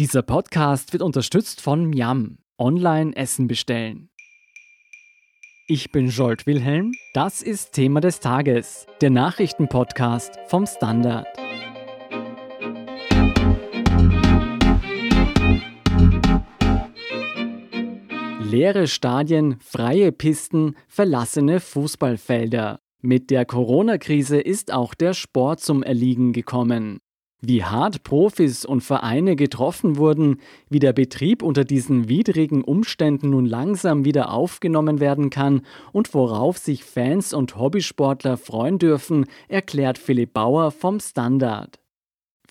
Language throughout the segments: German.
Dieser Podcast wird unterstützt von Miam. Online Essen bestellen. Ich bin Jolt Wilhelm. Das ist Thema des Tages, der Nachrichtenpodcast vom Standard. Leere Stadien, freie Pisten, verlassene Fußballfelder. Mit der Corona-Krise ist auch der Sport zum Erliegen gekommen. Wie hart Profis und Vereine getroffen wurden, wie der Betrieb unter diesen widrigen Umständen nun langsam wieder aufgenommen werden kann und worauf sich Fans und Hobbysportler freuen dürfen, erklärt Philipp Bauer vom Standard.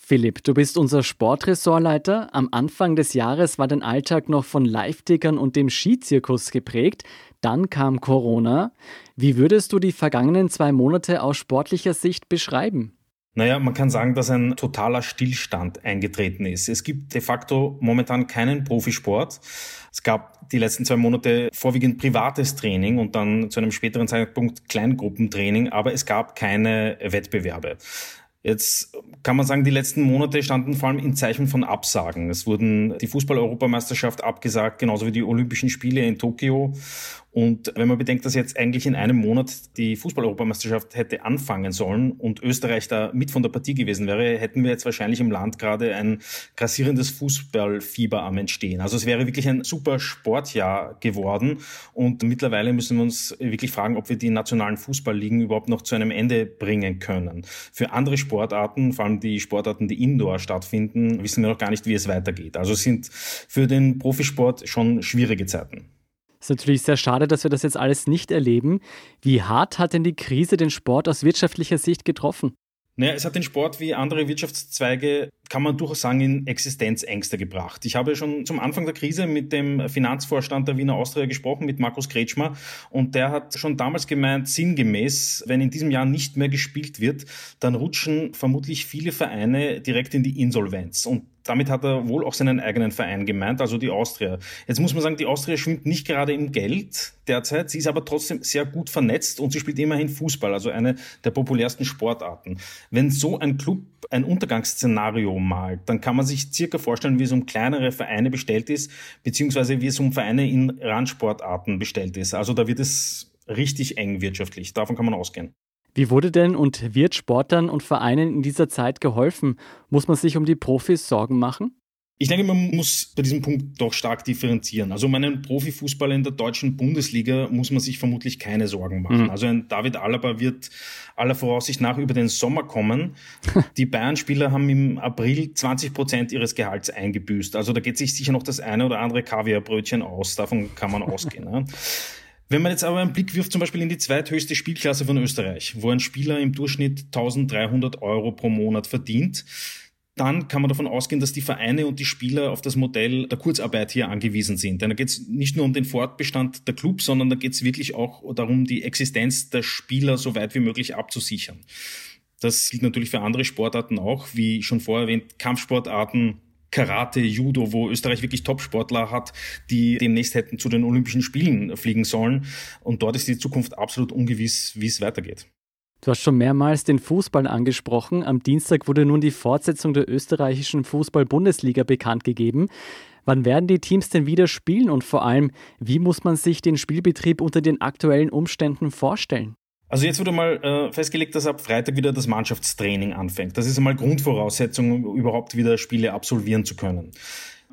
Philipp, du bist unser Sportressortleiter. Am Anfang des Jahres war dein Alltag noch von Live-Tickern und dem Skizirkus geprägt. Dann kam Corona. Wie würdest du die vergangenen zwei Monate aus sportlicher Sicht beschreiben? Naja, man kann sagen, dass ein totaler Stillstand eingetreten ist. Es gibt de facto momentan keinen Profisport. Es gab die letzten zwei Monate vorwiegend privates Training und dann zu einem späteren Zeitpunkt Kleingruppentraining, aber es gab keine Wettbewerbe. Jetzt kann man sagen, die letzten Monate standen vor allem in Zeichen von Absagen. Es wurden die Fußball-Europameisterschaft abgesagt, genauso wie die Olympischen Spiele in Tokio. Und wenn man bedenkt, dass jetzt eigentlich in einem Monat die Fußball-Europameisterschaft hätte anfangen sollen und Österreich da mit von der Partie gewesen wäre, hätten wir jetzt wahrscheinlich im Land gerade ein grassierendes Fußballfieber am Entstehen. Also es wäre wirklich ein super Sportjahr geworden. Und mittlerweile müssen wir uns wirklich fragen, ob wir die nationalen Fußballligen überhaupt noch zu einem Ende bringen können. Für andere Sportarten, vor allem die Sportarten, die indoor stattfinden, wissen wir noch gar nicht, wie es weitergeht. Also es sind für den Profisport schon schwierige Zeiten. Es ist natürlich sehr schade, dass wir das jetzt alles nicht erleben. Wie hart hat denn die Krise den Sport aus wirtschaftlicher Sicht getroffen? Naja, es hat den Sport wie andere Wirtschaftszweige, kann man durchaus sagen, in Existenzängste gebracht. Ich habe schon zum Anfang der Krise mit dem Finanzvorstand der Wiener Austria gesprochen, mit Markus Kretschmer, und der hat schon damals gemeint, sinngemäß, wenn in diesem Jahr nicht mehr gespielt wird, dann rutschen vermutlich viele Vereine direkt in die Insolvenz. Und damit hat er wohl auch seinen eigenen Verein gemeint, also die Austria. Jetzt muss man sagen, die Austria schwimmt nicht gerade im Geld derzeit, sie ist aber trotzdem sehr gut vernetzt und sie spielt immerhin Fußball, also eine der populärsten Sportarten. Wenn so ein Club ein Untergangsszenario malt, dann kann man sich circa vorstellen, wie es um kleinere Vereine bestellt ist, beziehungsweise wie es um Vereine in Randsportarten bestellt ist. Also da wird es richtig eng wirtschaftlich. Davon kann man ausgehen. Wie wurde denn und wird Sportlern und Vereinen in dieser Zeit geholfen? Muss man sich um die Profis Sorgen machen? Ich denke, man muss bei diesem Punkt doch stark differenzieren. Also um einen Profifußballer in der deutschen Bundesliga muss man sich vermutlich keine Sorgen machen. Mhm. Also ein David Alaba wird aller Voraussicht nach über den Sommer kommen. Die Bayern-Spieler haben im April 20 Prozent ihres Gehalts eingebüßt. Also da geht sich sicher noch das eine oder andere Kaviarbrötchen aus. Davon kann man ausgehen. Ne? Wenn man jetzt aber einen Blick wirft, zum Beispiel in die zweithöchste Spielklasse von Österreich, wo ein Spieler im Durchschnitt 1300 Euro pro Monat verdient, dann kann man davon ausgehen, dass die Vereine und die Spieler auf das Modell der Kurzarbeit hier angewiesen sind. Denn da geht es nicht nur um den Fortbestand der Clubs, sondern da geht es wirklich auch darum, die Existenz der Spieler so weit wie möglich abzusichern. Das gilt natürlich für andere Sportarten auch, wie schon vorher erwähnt, Kampfsportarten, Karate, Judo, wo Österreich wirklich Top-Sportler hat, die demnächst hätten zu den Olympischen Spielen fliegen sollen. Und dort ist die Zukunft absolut ungewiss, wie es weitergeht. Du hast schon mehrmals den Fußball angesprochen. Am Dienstag wurde nun die Fortsetzung der österreichischen Fußball-Bundesliga bekannt gegeben. Wann werden die Teams denn wieder spielen und vor allem, wie muss man sich den Spielbetrieb unter den aktuellen Umständen vorstellen? Also jetzt wurde mal äh, festgelegt, dass ab Freitag wieder das Mannschaftstraining anfängt. Das ist einmal Grundvoraussetzung, um überhaupt wieder Spiele absolvieren zu können.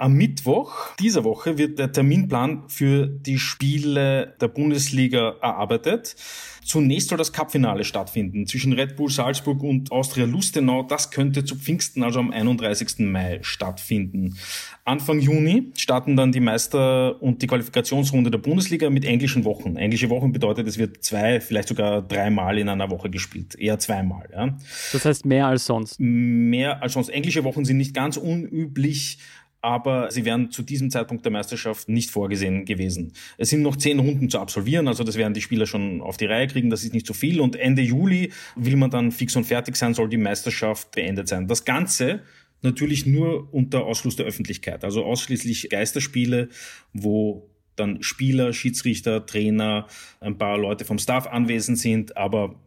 Am Mittwoch dieser Woche wird der Terminplan für die Spiele der Bundesliga erarbeitet. Zunächst soll das Cupfinale stattfinden zwischen Red Bull Salzburg und Austria Lustenau. Das könnte zu Pfingsten, also am 31. Mai, stattfinden. Anfang Juni starten dann die Meister- und die Qualifikationsrunde der Bundesliga mit englischen Wochen. Englische Wochen bedeutet, es wird zwei, vielleicht sogar dreimal in einer Woche gespielt. Eher zweimal. Ja. Das heißt mehr als sonst. Mehr als sonst. Englische Wochen sind nicht ganz unüblich aber sie wären zu diesem Zeitpunkt der Meisterschaft nicht vorgesehen gewesen. Es sind noch zehn Runden zu absolvieren, also das werden die Spieler schon auf die Reihe kriegen, das ist nicht so viel. Und Ende Juli will man dann fix und fertig sein, soll die Meisterschaft beendet sein. Das Ganze natürlich nur unter Ausschluss der Öffentlichkeit, also ausschließlich Geisterspiele, wo dann Spieler, Schiedsrichter, Trainer, ein paar Leute vom Staff anwesend sind, aber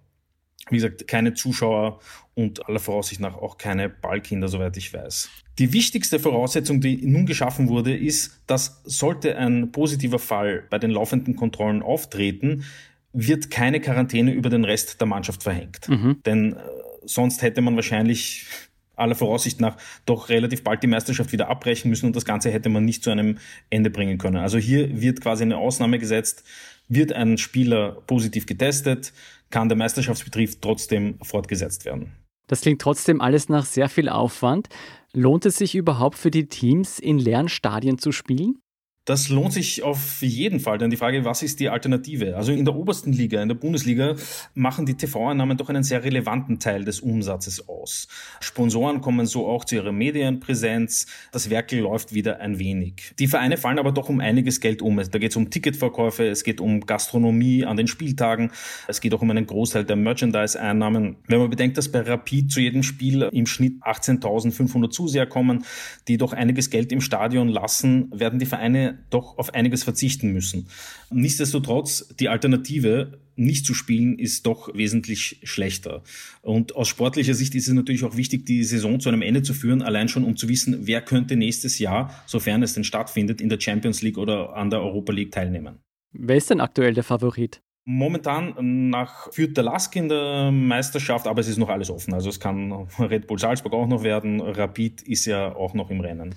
Wie gesagt, keine Zuschauer und aller Voraussicht nach auch keine Ballkinder, soweit ich weiß. Die wichtigste Voraussetzung, die nun geschaffen wurde, ist, dass sollte ein positiver Fall bei den laufenden Kontrollen auftreten, wird keine Quarantäne über den Rest der Mannschaft verhängt. Mhm. Denn äh, sonst hätte man wahrscheinlich aller Voraussicht nach doch relativ bald die Meisterschaft wieder abbrechen müssen und das Ganze hätte man nicht zu einem Ende bringen können. Also hier wird quasi eine Ausnahme gesetzt, wird ein Spieler positiv getestet, kann der Meisterschaftsbetrieb trotzdem fortgesetzt werden. Das klingt trotzdem alles nach sehr viel Aufwand. Lohnt es sich überhaupt für die Teams, in leeren Stadien zu spielen? Das lohnt sich auf jeden Fall, denn die Frage, was ist die Alternative? Also in der obersten Liga, in der Bundesliga, machen die TV-Einnahmen doch einen sehr relevanten Teil des Umsatzes aus. Sponsoren kommen so auch zu ihrer Medienpräsenz. Das Werkel läuft wieder ein wenig. Die Vereine fallen aber doch um einiges Geld um. Da geht es um Ticketverkäufe, es geht um Gastronomie an den Spieltagen, es geht auch um einen Großteil der Merchandise-Einnahmen. Wenn man bedenkt, dass bei Rapid zu jedem Spiel im Schnitt 18.500 Zuseher kommen, die doch einiges Geld im Stadion lassen, werden die Vereine doch auf einiges verzichten müssen. Nichtsdestotrotz, die Alternative, nicht zu spielen, ist doch wesentlich schlechter. Und aus sportlicher Sicht ist es natürlich auch wichtig, die Saison zu einem Ende zu führen, allein schon um zu wissen, wer könnte nächstes Jahr, sofern es denn stattfindet, in der Champions League oder an der Europa League teilnehmen. Wer ist denn aktuell der Favorit? Momentan nach führt der Lask in der Meisterschaft, aber es ist noch alles offen. Also es kann Red Bull Salzburg auch noch werden. Rapid ist ja auch noch im Rennen.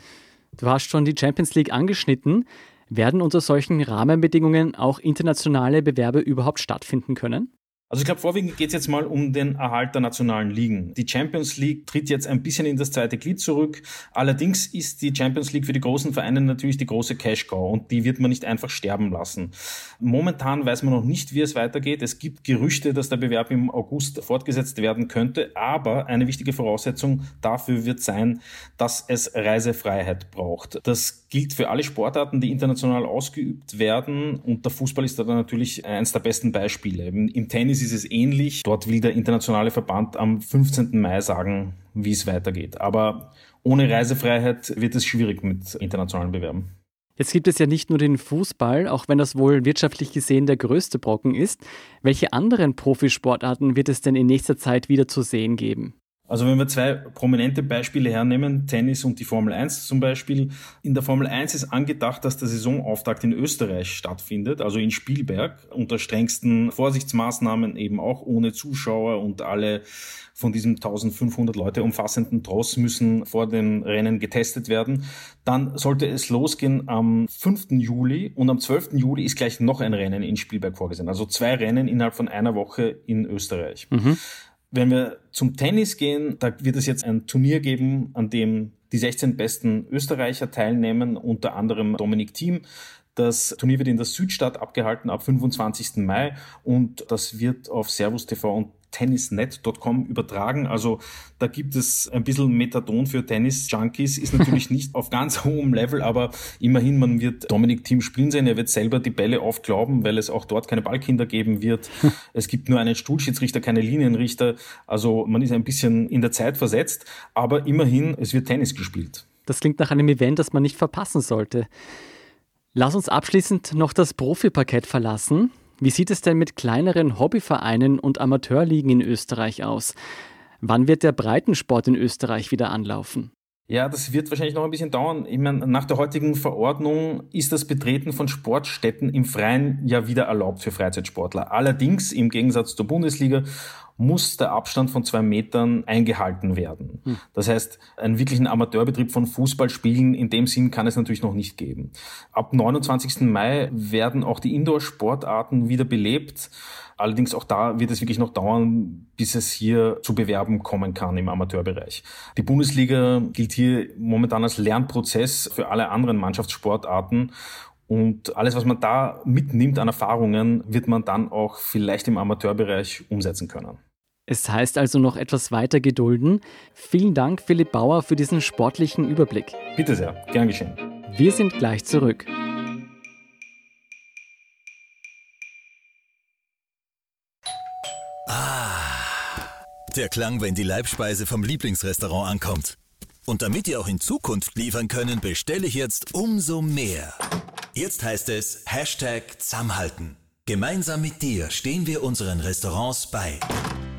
Du hast schon die Champions League angeschnitten. Werden unter solchen Rahmenbedingungen auch internationale Bewerbe überhaupt stattfinden können? Also ich glaube, vorwiegend geht es jetzt mal um den Erhalt der nationalen Ligen. Die Champions League tritt jetzt ein bisschen in das zweite Glied zurück. Allerdings ist die Champions League für die großen Vereine natürlich die große Cash-Cow und die wird man nicht einfach sterben lassen. Momentan weiß man noch nicht, wie es weitergeht. Es gibt Gerüchte, dass der Bewerb im August fortgesetzt werden könnte, aber eine wichtige Voraussetzung dafür wird sein, dass es Reisefreiheit braucht. Das gilt für alle Sportarten, die international ausgeübt werden und der Fußball ist da natürlich eines der besten Beispiele. Im Tennis Tennis ist es ähnlich. Dort will der internationale Verband am 15. Mai sagen, wie es weitergeht. Aber ohne Reisefreiheit wird es schwierig mit internationalen Bewerben. Jetzt gibt es ja nicht nur den Fußball, auch wenn das wohl wirtschaftlich gesehen der größte Brocken ist. Welche anderen Profisportarten wird es denn in nächster Zeit wieder zu sehen geben? Also wenn wir zwei prominente Beispiele hernehmen, Tennis und die Formel 1 zum Beispiel. In der Formel 1 ist angedacht, dass der Saisonauftakt in Österreich stattfindet, also in Spielberg, unter strengsten Vorsichtsmaßnahmen eben auch ohne Zuschauer und alle von diesem 1500 Leute umfassenden Tross müssen vor dem Rennen getestet werden. Dann sollte es losgehen am 5. Juli und am 12. Juli ist gleich noch ein Rennen in Spielberg vorgesehen. Also zwei Rennen innerhalb von einer Woche in Österreich. Mhm. Wenn wir zum Tennis gehen, da wird es jetzt ein Turnier geben, an dem die 16 besten Österreicher teilnehmen, unter anderem Dominik Thiem. Das Turnier wird in der Südstadt abgehalten ab 25. Mai und das wird auf Servus TV und tennisnet.com übertragen. Also da gibt es ein bisschen Methadon für Tennis-Junkies, ist natürlich nicht auf ganz hohem Level, aber immerhin, man wird Dominik Thiem spielen sehen. Er wird selber die Bälle aufglauben, weil es auch dort keine Ballkinder geben wird. es gibt nur einen Stuhlschiedsrichter, keine Linienrichter. Also man ist ein bisschen in der Zeit versetzt, aber immerhin, es wird Tennis gespielt. Das klingt nach einem Event, das man nicht verpassen sollte. Lass uns abschließend noch das Profiparkett verlassen. Wie sieht es denn mit kleineren Hobbyvereinen und Amateurligen in Österreich aus? Wann wird der Breitensport in Österreich wieder anlaufen? Ja, das wird wahrscheinlich noch ein bisschen dauern. Ich meine, nach der heutigen Verordnung ist das Betreten von Sportstätten im Freien ja wieder erlaubt für Freizeitsportler. Allerdings, im Gegensatz zur Bundesliga, muss der Abstand von zwei Metern eingehalten werden. Das heißt, einen wirklichen Amateurbetrieb von Fußballspielen in dem Sinn kann es natürlich noch nicht geben. Ab 29. Mai werden auch die Indoor-Sportarten wieder belebt. Allerdings auch da wird es wirklich noch dauern, bis es hier zu Bewerben kommen kann im Amateurbereich. Die Bundesliga gilt hier momentan als Lernprozess für alle anderen Mannschaftssportarten und alles, was man da mitnimmt an Erfahrungen, wird man dann auch vielleicht im Amateurbereich umsetzen können. Es heißt also noch etwas weiter gedulden. Vielen Dank, Philipp Bauer, für diesen sportlichen Überblick. Bitte sehr, gern geschehen. Wir sind gleich zurück. Ah, der Klang, wenn die Leibspeise vom Lieblingsrestaurant ankommt. Und damit ihr auch in Zukunft liefern können, bestelle ich jetzt umso mehr. Jetzt heißt es Hashtag Zusammenhalten. Gemeinsam mit dir stehen wir unseren Restaurants bei.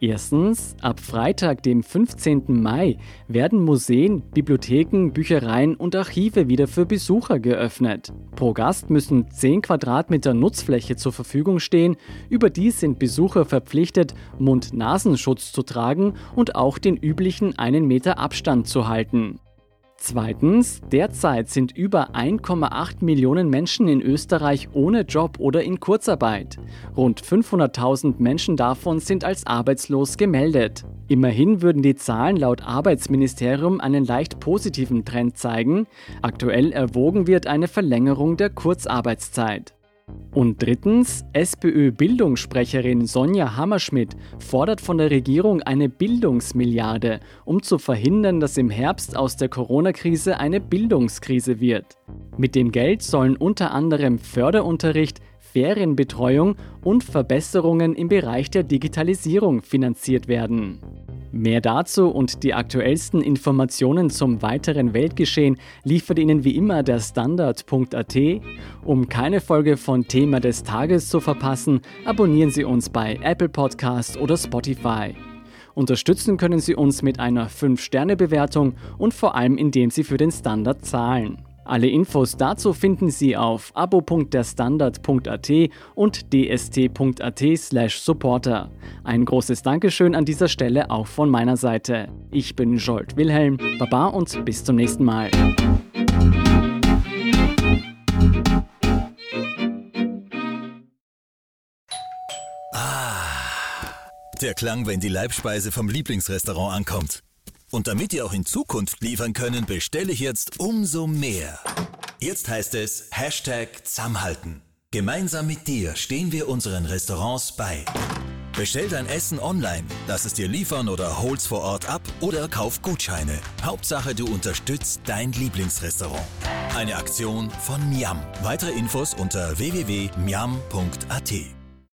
Erstens, ab Freitag, dem 15. Mai, werden Museen, Bibliotheken, Büchereien und Archive wieder für Besucher geöffnet. Pro Gast müssen 10 Quadratmeter Nutzfläche zur Verfügung stehen. Überdies sind Besucher verpflichtet, Mund-Nasenschutz zu tragen und auch den üblichen einen Meter Abstand zu halten. Zweitens, derzeit sind über 1,8 Millionen Menschen in Österreich ohne Job oder in Kurzarbeit. Rund 500.000 Menschen davon sind als arbeitslos gemeldet. Immerhin würden die Zahlen laut Arbeitsministerium einen leicht positiven Trend zeigen. Aktuell erwogen wird eine Verlängerung der Kurzarbeitszeit. Und drittens, SPÖ-Bildungssprecherin Sonja Hammerschmidt fordert von der Regierung eine Bildungsmilliarde, um zu verhindern, dass im Herbst aus der Corona-Krise eine Bildungskrise wird. Mit dem Geld sollen unter anderem Förderunterricht, Ferienbetreuung und Verbesserungen im Bereich der Digitalisierung finanziert werden. Mehr dazu und die aktuellsten Informationen zum weiteren Weltgeschehen liefert Ihnen wie immer der Standard.at. Um keine Folge von Thema des Tages zu verpassen, abonnieren Sie uns bei Apple Podcast oder Spotify. Unterstützen können Sie uns mit einer 5-Sterne-Bewertung und vor allem indem Sie für den Standard zahlen. Alle Infos dazu finden Sie auf abo.derstandard.at und dst.at/supporter. Ein großes Dankeschön an dieser Stelle auch von meiner Seite. Ich bin Jolt Wilhelm, Baba und bis zum nächsten Mal. Ah, der Klang, wenn die Leibspeise vom Lieblingsrestaurant ankommt. Und damit ihr auch in Zukunft liefern können, bestelle ich jetzt umso mehr. Jetzt heißt es Hashtag Zusammenhalten. Gemeinsam mit dir stehen wir unseren Restaurants bei. Bestell dein Essen online, lass es dir liefern oder hol's vor Ort ab oder kauf Gutscheine. Hauptsache, du unterstützt dein Lieblingsrestaurant. Eine Aktion von Miam. Weitere Infos unter www.miam.at.